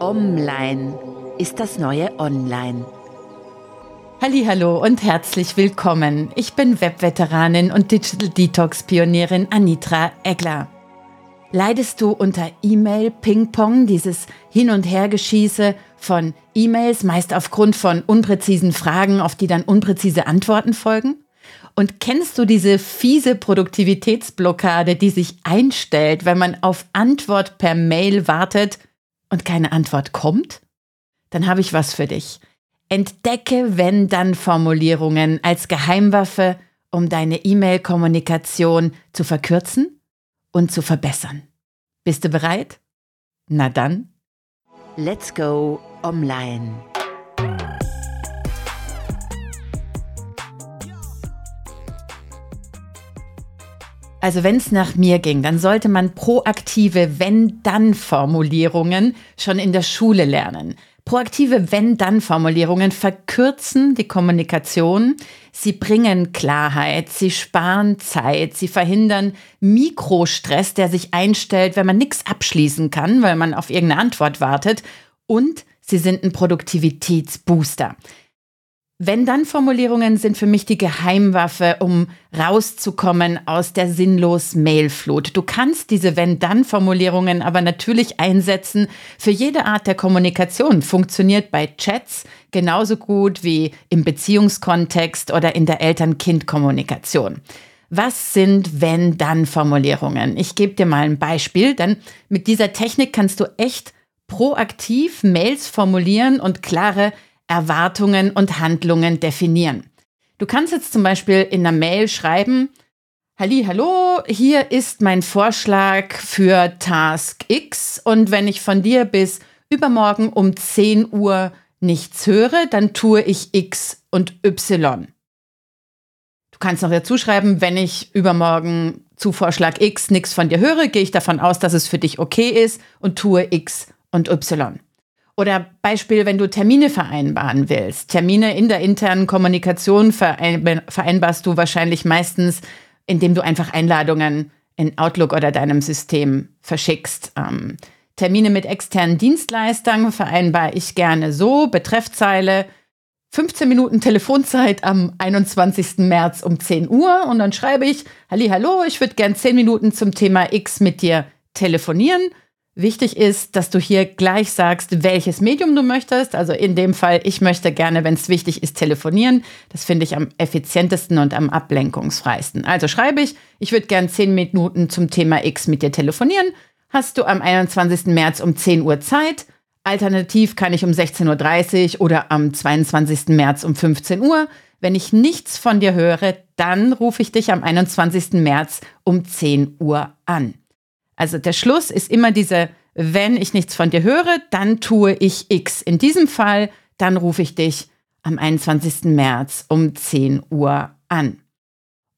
Online ist das neue Online. Hallo und herzlich willkommen. Ich bin Webveteranin und Digital Detox Pionierin Anitra Egler. Leidest du unter E-Mail Ping-Pong, dieses Hin- und Hergeschieße von E-Mails, meist aufgrund von unpräzisen Fragen, auf die dann unpräzise Antworten folgen? Und kennst du diese fiese Produktivitätsblockade, die sich einstellt, wenn man auf Antwort per Mail wartet und keine Antwort kommt? Dann habe ich was für dich. Entdecke Wenn-Dann-Formulierungen als Geheimwaffe, um deine E-Mail-Kommunikation zu verkürzen und zu verbessern. Bist du bereit? Na dann. Let's go online. Also wenn es nach mir ging, dann sollte man proaktive Wenn-Dann-Formulierungen schon in der Schule lernen. Proaktive Wenn-Dann-Formulierungen verkürzen die Kommunikation, sie bringen Klarheit, sie sparen Zeit, sie verhindern Mikrostress, der sich einstellt, wenn man nichts abschließen kann, weil man auf irgendeine Antwort wartet und sie sind ein Produktivitätsbooster. Wenn-Dann-Formulierungen sind für mich die Geheimwaffe, um rauszukommen aus der sinnlos Mailflut. Du kannst diese Wenn-Dann-Formulierungen aber natürlich einsetzen für jede Art der Kommunikation. Funktioniert bei Chats genauso gut wie im Beziehungskontext oder in der Eltern-Kind-Kommunikation. Was sind Wenn-Dann-Formulierungen? Ich gebe dir mal ein Beispiel, denn mit dieser Technik kannst du echt proaktiv Mails formulieren und klare Erwartungen und Handlungen definieren. Du kannst jetzt zum Beispiel in einer Mail schreiben, Halli, hallo, hier ist mein Vorschlag für Task X und wenn ich von dir bis übermorgen um 10 Uhr nichts höre, dann tue ich X und Y. Du kannst noch dazu schreiben, wenn ich übermorgen zu Vorschlag X nichts von dir höre, gehe ich davon aus, dass es für dich okay ist und tue X und Y. Oder Beispiel, wenn du Termine vereinbaren willst. Termine in der internen Kommunikation vereinbarst du wahrscheinlich meistens, indem du einfach Einladungen in Outlook oder deinem System verschickst. Ähm, Termine mit externen Dienstleistern vereinbare ich gerne so, Betreffzeile, 15 Minuten Telefonzeit am 21. März um 10 Uhr und dann schreibe ich, hallo, ich würde gern 10 Minuten zum Thema X mit dir telefonieren. Wichtig ist, dass du hier gleich sagst, welches Medium du möchtest. Also in dem Fall, ich möchte gerne, wenn es wichtig ist, telefonieren. Das finde ich am effizientesten und am ablenkungsfreisten. Also schreibe ich, ich würde gerne 10 Minuten zum Thema X mit dir telefonieren. Hast du am 21. März um 10 Uhr Zeit? Alternativ kann ich um 16.30 Uhr oder am 22. März um 15 Uhr. Wenn ich nichts von dir höre, dann rufe ich dich am 21. März um 10 Uhr an. Also der Schluss ist immer diese, wenn ich nichts von dir höre, dann tue ich X. In diesem Fall, dann rufe ich dich am 21. März um 10 Uhr an.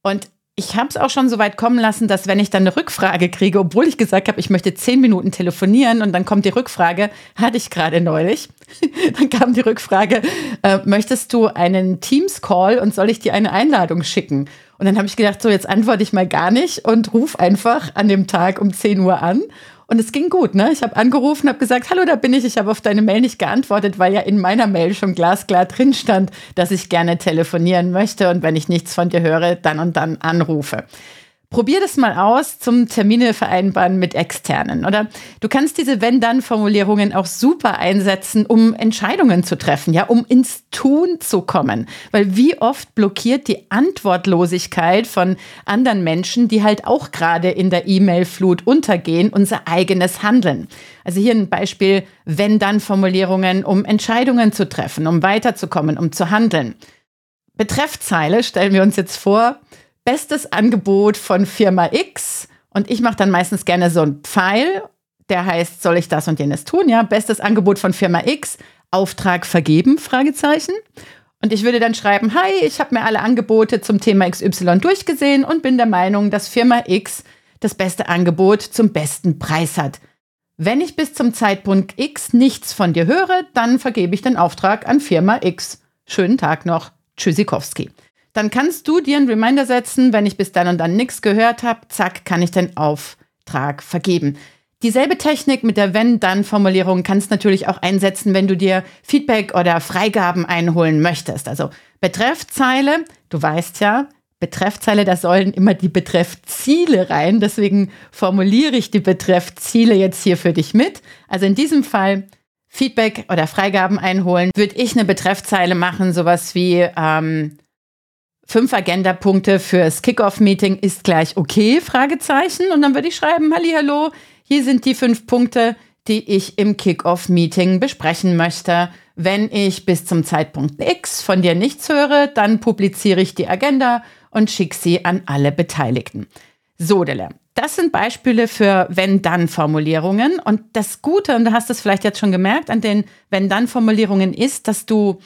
Und ich habe es auch schon so weit kommen lassen, dass wenn ich dann eine Rückfrage kriege, obwohl ich gesagt habe, ich möchte zehn Minuten telefonieren und dann kommt die Rückfrage, hatte ich gerade neulich, dann kam die Rückfrage, äh, möchtest du einen Teams-Call und soll ich dir eine Einladung schicken? Und dann habe ich gedacht, so jetzt antworte ich mal gar nicht und rufe einfach an dem Tag um 10 Uhr an. Und es ging gut, ne? Ich habe angerufen, habe gesagt, hallo, da bin ich. Ich habe auf deine Mail nicht geantwortet, weil ja in meiner Mail schon glasklar drin stand, dass ich gerne telefonieren möchte und wenn ich nichts von dir höre, dann und dann anrufe. Probier das mal aus zum Termine vereinbaren mit Externen. Oder du kannst diese Wenn-Dann-Formulierungen auch super einsetzen, um Entscheidungen zu treffen, ja, um ins Tun zu kommen. Weil wie oft blockiert die Antwortlosigkeit von anderen Menschen, die halt auch gerade in der E-Mail-Flut untergehen, unser eigenes Handeln. Also hier ein Beispiel Wenn-Dann-Formulierungen, um Entscheidungen zu treffen, um weiterzukommen, um zu handeln. Betreffzeile stellen wir uns jetzt vor, bestes Angebot von Firma X und ich mache dann meistens gerne so einen Pfeil, der heißt, soll ich das und jenes tun? Ja, bestes Angebot von Firma X, Auftrag vergeben? Fragezeichen. Und ich würde dann schreiben, hi, ich habe mir alle Angebote zum Thema XY durchgesehen und bin der Meinung, dass Firma X das beste Angebot zum besten Preis hat. Wenn ich bis zum Zeitpunkt X nichts von dir höre, dann vergebe ich den Auftrag an Firma X. Schönen Tag noch. Tschüssikowski dann kannst du dir einen Reminder setzen, wenn ich bis dann und dann nichts gehört habe, zack, kann ich den Auftrag vergeben. Dieselbe Technik mit der Wenn-Dann-Formulierung kannst du natürlich auch einsetzen, wenn du dir Feedback oder Freigaben einholen möchtest. Also Betreffzeile, du weißt ja, Betreffzeile, da sollen immer die Betreffziele rein. Deswegen formuliere ich die Betreffziele jetzt hier für dich mit. Also in diesem Fall Feedback oder Freigaben einholen, würde ich eine Betreffzeile machen, sowas wie ähm, fünf Agendapunkte fürs Kickoff-Meeting ist gleich okay, Fragezeichen. Und dann würde ich schreiben, hallo, hier sind die fünf Punkte, die ich im Kickoff-Meeting besprechen möchte. Wenn ich bis zum Zeitpunkt X von dir nichts höre, dann publiziere ich die Agenda und schicke sie an alle Beteiligten. So, Dele. Das sind Beispiele für Wenn-Dann-Formulierungen. Und das Gute, und du hast es vielleicht jetzt schon gemerkt, an den Wenn-Dann-Formulierungen ist, dass du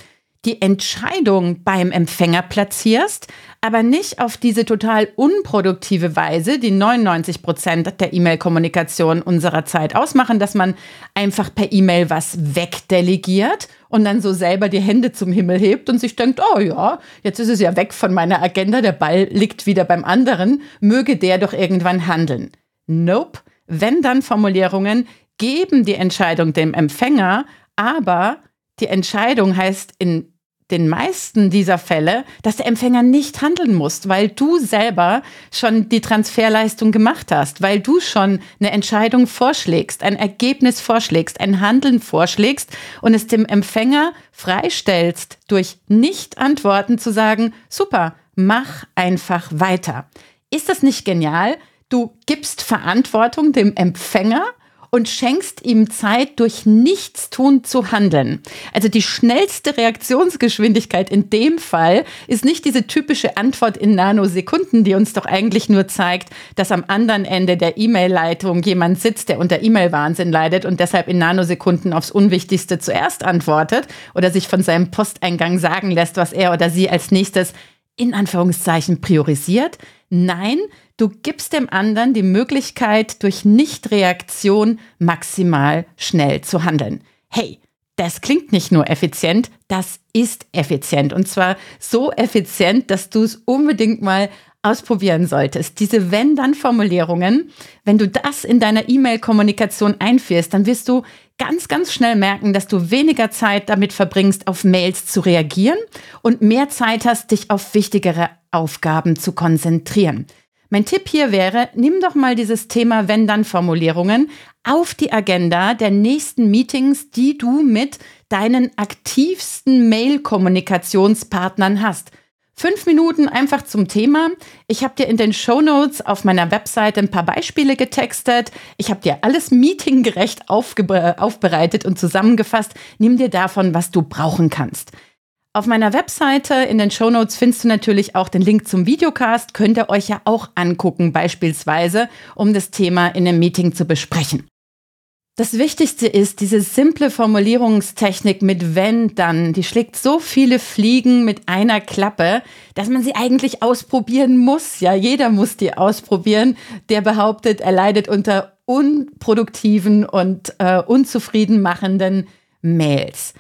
die Entscheidung beim Empfänger platzierst, aber nicht auf diese total unproduktive Weise, die 99 Prozent der E-Mail-Kommunikation unserer Zeit ausmachen, dass man einfach per E-Mail was wegdelegiert und dann so selber die Hände zum Himmel hebt und sich denkt, oh ja, jetzt ist es ja weg von meiner Agenda, der Ball liegt wieder beim anderen, möge der doch irgendwann handeln. Nope. Wenn dann Formulierungen geben die Entscheidung dem Empfänger, aber die Entscheidung heißt in den meisten dieser Fälle, dass der Empfänger nicht handeln muss, weil du selber schon die Transferleistung gemacht hast, weil du schon eine Entscheidung vorschlägst, ein Ergebnis vorschlägst, ein Handeln vorschlägst und es dem Empfänger freistellst, durch Nicht-Antworten zu sagen, super, mach einfach weiter. Ist das nicht genial? Du gibst Verantwortung dem Empfänger und schenkst ihm Zeit, durch Nichtstun zu handeln. Also die schnellste Reaktionsgeschwindigkeit in dem Fall ist nicht diese typische Antwort in Nanosekunden, die uns doch eigentlich nur zeigt, dass am anderen Ende der E-Mail-Leitung jemand sitzt, der unter E-Mail-Wahnsinn leidet und deshalb in Nanosekunden aufs Unwichtigste zuerst antwortet oder sich von seinem Posteingang sagen lässt, was er oder sie als nächstes in Anführungszeichen priorisiert. Nein, Du gibst dem anderen die Möglichkeit, durch Nichtreaktion maximal schnell zu handeln. Hey, das klingt nicht nur effizient, das ist effizient. Und zwar so effizient, dass du es unbedingt mal ausprobieren solltest. Diese Wenn-Dann-Formulierungen, wenn du das in deiner E-Mail-Kommunikation einführst, dann wirst du ganz, ganz schnell merken, dass du weniger Zeit damit verbringst, auf Mails zu reagieren und mehr Zeit hast, dich auf wichtigere Aufgaben zu konzentrieren. Mein Tipp hier wäre, nimm doch mal dieses Thema Wenn-Dann-Formulierungen auf die Agenda der nächsten Meetings, die du mit deinen aktivsten Mail-Kommunikationspartnern hast. Fünf Minuten einfach zum Thema. Ich habe dir in den Show Notes auf meiner Webseite ein paar Beispiele getextet. Ich habe dir alles meetinggerecht aufbereitet und zusammengefasst. Nimm dir davon, was du brauchen kannst. Auf meiner Webseite in den Show Notes findest du natürlich auch den Link zum Videocast. Könnt ihr euch ja auch angucken, beispielsweise, um das Thema in einem Meeting zu besprechen. Das Wichtigste ist diese simple Formulierungstechnik mit wenn dann. Die schlägt so viele Fliegen mit einer Klappe, dass man sie eigentlich ausprobieren muss. Ja, jeder muss die ausprobieren, der behauptet, er leidet unter unproduktiven und äh, unzufrieden machenden Mails.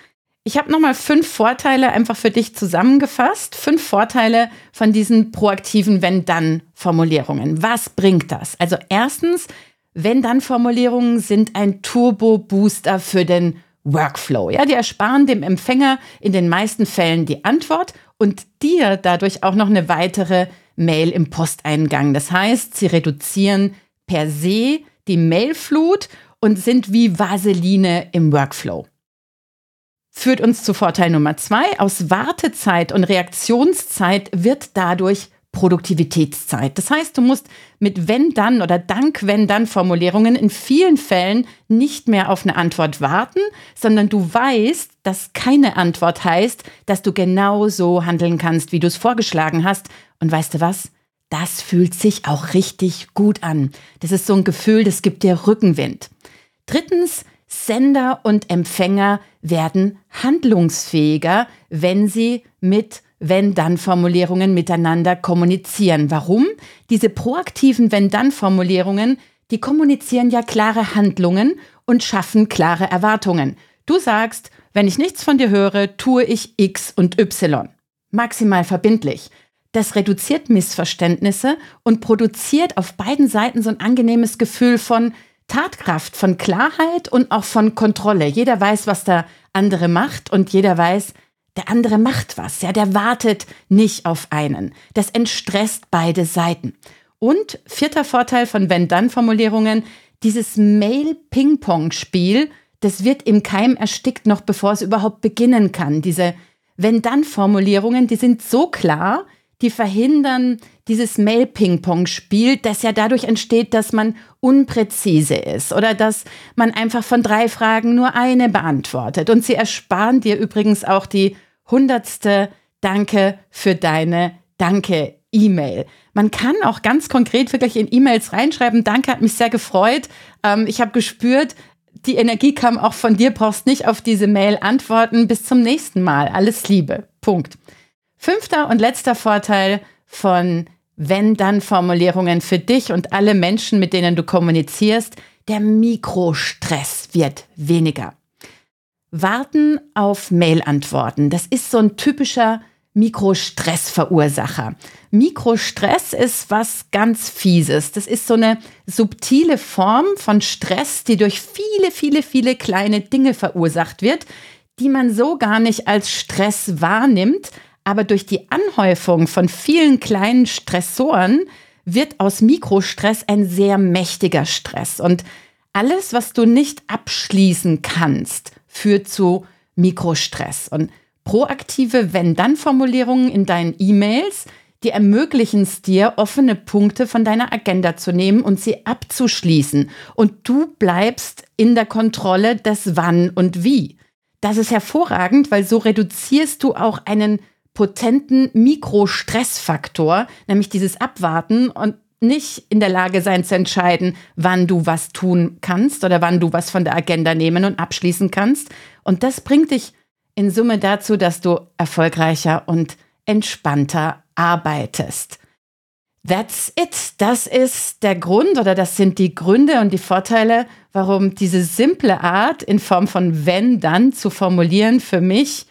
Ich habe nochmal fünf Vorteile einfach für dich zusammengefasst. Fünf Vorteile von diesen proaktiven Wenn-Dann-Formulierungen. Was bringt das? Also erstens, Wenn-Dann-Formulierungen sind ein Turbo-Booster für den Workflow. Ja, die ersparen dem Empfänger in den meisten Fällen die Antwort und dir dadurch auch noch eine weitere Mail im Posteingang. Das heißt, sie reduzieren per se die Mailflut und sind wie Vaseline im Workflow führt uns zu Vorteil Nummer zwei. Aus Wartezeit und Reaktionszeit wird dadurch Produktivitätszeit. Das heißt, du musst mit wenn dann oder dank wenn dann Formulierungen in vielen Fällen nicht mehr auf eine Antwort warten, sondern du weißt, dass keine Antwort heißt, dass du genau so handeln kannst, wie du es vorgeschlagen hast. Und weißt du was? Das fühlt sich auch richtig gut an. Das ist so ein Gefühl, das gibt dir Rückenwind. Drittens, Sender und Empfänger werden handlungsfähiger, wenn sie mit wenn-dann-Formulierungen miteinander kommunizieren. Warum? Diese proaktiven wenn-dann-Formulierungen, die kommunizieren ja klare Handlungen und schaffen klare Erwartungen. Du sagst, wenn ich nichts von dir höre, tue ich X und Y. Maximal verbindlich. Das reduziert Missverständnisse und produziert auf beiden Seiten so ein angenehmes Gefühl von, Tatkraft, von Klarheit und auch von Kontrolle. Jeder weiß, was der andere macht und jeder weiß, der andere macht was. Ja, der wartet nicht auf einen. Das entstresst beide Seiten. Und vierter Vorteil von Wenn-Dann-Formulierungen, dieses Mail-Ping-Pong-Spiel, das wird im Keim erstickt, noch bevor es überhaupt beginnen kann. Diese Wenn-Dann-Formulierungen, die sind so klar, die verhindern dieses Mail-Ping-Pong-Spiel, das ja dadurch entsteht, dass man unpräzise ist oder dass man einfach von drei Fragen nur eine beantwortet. Und sie ersparen dir übrigens auch die hundertste Danke für deine Danke-E-Mail. Man kann auch ganz konkret wirklich in E-Mails reinschreiben, Danke, hat mich sehr gefreut. Ähm, ich habe gespürt, die Energie kam auch von dir, brauchst nicht auf diese Mail antworten. Bis zum nächsten Mal. Alles Liebe. Punkt. Fünfter und letzter Vorteil von Wenn-Dann-Formulierungen für dich und alle Menschen, mit denen du kommunizierst, der Mikrostress wird weniger. Warten auf Mail-Antworten, das ist so ein typischer Mikrostressverursacher. Mikrostress ist was ganz Fieses. Das ist so eine subtile Form von Stress, die durch viele, viele, viele kleine Dinge verursacht wird, die man so gar nicht als Stress wahrnimmt, aber durch die Anhäufung von vielen kleinen Stressoren wird aus Mikrostress ein sehr mächtiger Stress. Und alles, was du nicht abschließen kannst, führt zu Mikrostress. Und proaktive Wenn-Dann-Formulierungen in deinen E-Mails, die ermöglichen es dir, offene Punkte von deiner Agenda zu nehmen und sie abzuschließen. Und du bleibst in der Kontrolle des Wann und Wie. Das ist hervorragend, weil so reduzierst du auch einen potenten Mikrostressfaktor, nämlich dieses Abwarten und nicht in der Lage sein zu entscheiden, wann du was tun kannst oder wann du was von der Agenda nehmen und abschließen kannst. Und das bringt dich in Summe dazu, dass du erfolgreicher und entspannter arbeitest. That's it. Das ist der Grund oder das sind die Gründe und die Vorteile, warum diese simple Art in Form von wenn dann zu formulieren für mich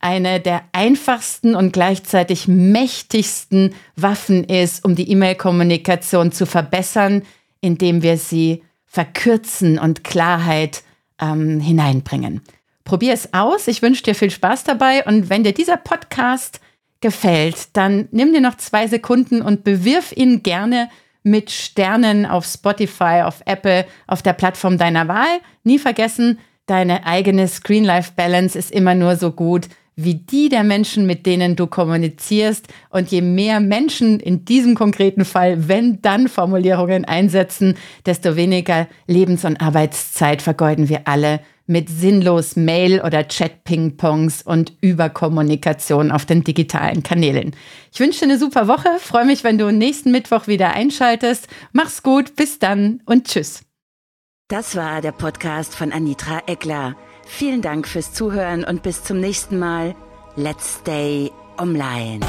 eine der einfachsten und gleichzeitig mächtigsten Waffen ist, um die E-Mail-Kommunikation zu verbessern, indem wir sie verkürzen und Klarheit ähm, hineinbringen. Probier es aus. Ich wünsche dir viel Spaß dabei. Und wenn dir dieser Podcast gefällt, dann nimm dir noch zwei Sekunden und bewirf ihn gerne mit Sternen auf Spotify, auf Apple, auf der Plattform deiner Wahl. Nie vergessen, deine eigene Screen-Life-Balance ist immer nur so gut wie die der Menschen, mit denen du kommunizierst. Und je mehr Menschen in diesem konkreten Fall, wenn dann Formulierungen einsetzen, desto weniger Lebens- und Arbeitszeit vergeuden wir alle mit sinnlos Mail- oder Chat-Ping-Pongs und Überkommunikation auf den digitalen Kanälen. Ich wünsche dir eine super Woche, freue mich, wenn du nächsten Mittwoch wieder einschaltest. Mach's gut, bis dann und tschüss. Das war der Podcast von Anitra Eckler. Vielen Dank fürs Zuhören und bis zum nächsten Mal. Let's stay online.